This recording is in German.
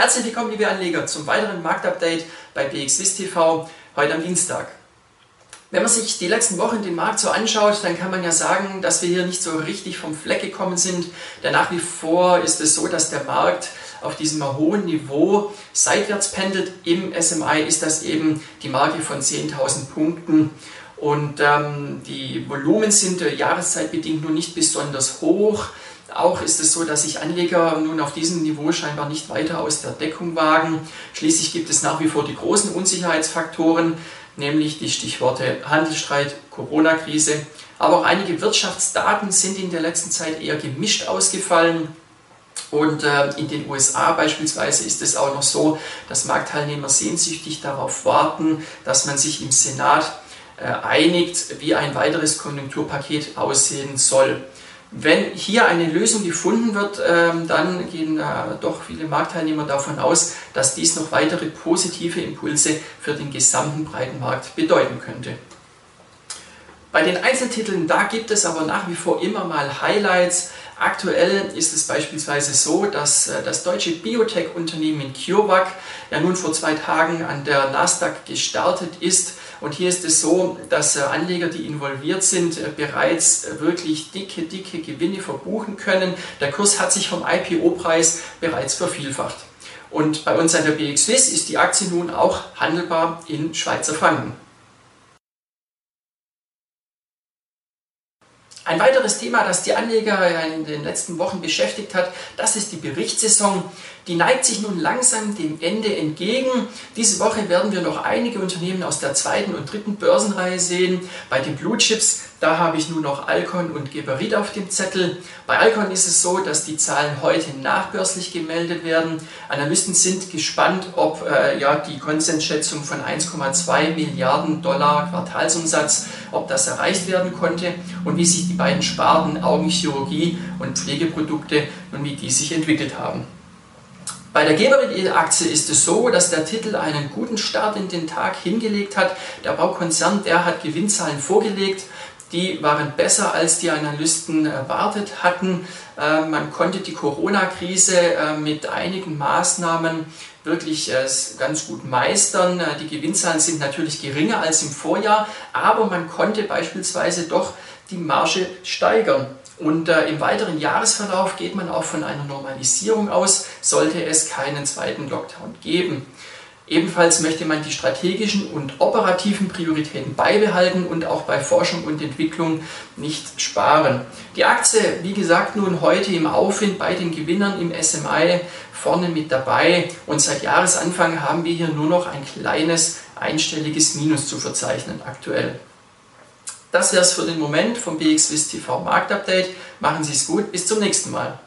Herzlich willkommen, liebe Anleger, zum weiteren Marktupdate bei BXWIST TV heute am Dienstag. Wenn man sich die letzten Wochen den Markt so anschaut, dann kann man ja sagen, dass wir hier nicht so richtig vom Fleck gekommen sind. Denn nach wie vor ist es so, dass der Markt auf diesem hohen Niveau seitwärts pendelt. Im SMI ist das eben die Marke von 10.000 Punkten. Und ähm, die Volumen sind äh, jahreszeitbedingt nur nicht besonders hoch. Auch ist es so, dass sich Anleger nun auf diesem Niveau scheinbar nicht weiter aus der Deckung wagen. Schließlich gibt es nach wie vor die großen Unsicherheitsfaktoren, nämlich die Stichworte Handelsstreit, Corona-Krise. Aber auch einige Wirtschaftsdaten sind in der letzten Zeit eher gemischt ausgefallen. Und äh, in den USA beispielsweise ist es auch noch so, dass Marktteilnehmer sehnsüchtig darauf warten, dass man sich im Senat äh, einigt, wie ein weiteres Konjunkturpaket aussehen soll. Wenn hier eine Lösung gefunden wird, ähm, dann gehen äh, doch viele Marktteilnehmer davon aus, dass dies noch weitere positive Impulse für den gesamten breiten Markt bedeuten könnte. Bei den Einzeltiteln, da gibt es aber nach wie vor immer mal Highlights. Aktuell ist es beispielsweise so, dass äh, das deutsche Biotech-Unternehmen CureVac ja nun vor zwei Tagen an der Nasdaq gestartet ist und hier ist es so, dass äh, Anleger, die involviert sind, äh, bereits wirklich dicke, dicke Gewinne verbuchen können. Der Kurs hat sich vom IPO-Preis bereits vervielfacht. Und bei uns an der BX Swiss ist die Aktie nun auch handelbar in Schweizer Franken. Ein weiteres Thema, das die Anleger in den letzten Wochen beschäftigt hat, das ist die Berichtssaison. Die neigt sich nun langsam dem Ende entgegen. Diese Woche werden wir noch einige Unternehmen aus der zweiten und dritten Börsenreihe sehen. Bei den Blue Chips, da habe ich nun noch Alcon und Geberit auf dem Zettel. Bei Alcon ist es so, dass die Zahlen heute nachbörslich gemeldet werden. Analysten sind gespannt, ob äh, ja, die Konsensschätzung von 1,2 Milliarden Dollar Quartalsumsatz, ob das erreicht werden konnte und wie sich die beiden Sparten Augenchirurgie und Pflegeprodukte und wie die sich entwickelt haben. Bei der Geberit-Aktie ist es so, dass der Titel einen guten Start in den Tag hingelegt hat. Der Baukonzern, der hat Gewinnzahlen vorgelegt. Die waren besser, als die Analysten erwartet hatten. Äh, man konnte die Corona-Krise äh, mit einigen Maßnahmen wirklich äh, ganz gut meistern. Die Gewinnzahlen sind natürlich geringer als im Vorjahr, aber man konnte beispielsweise doch die Marge steigern. Und äh, im weiteren Jahresverlauf geht man auch von einer Normalisierung aus, sollte es keinen zweiten Lockdown geben. Ebenfalls möchte man die strategischen und operativen Prioritäten beibehalten und auch bei Forschung und Entwicklung nicht sparen. Die Aktie, wie gesagt, nun heute im Aufwind bei den Gewinnern im SMI vorne mit dabei und seit Jahresanfang haben wir hier nur noch ein kleines einstelliges Minus zu verzeichnen aktuell. Das wäre es für den Moment vom BXWIS TV Marktupdate. Machen Sie es gut, bis zum nächsten Mal.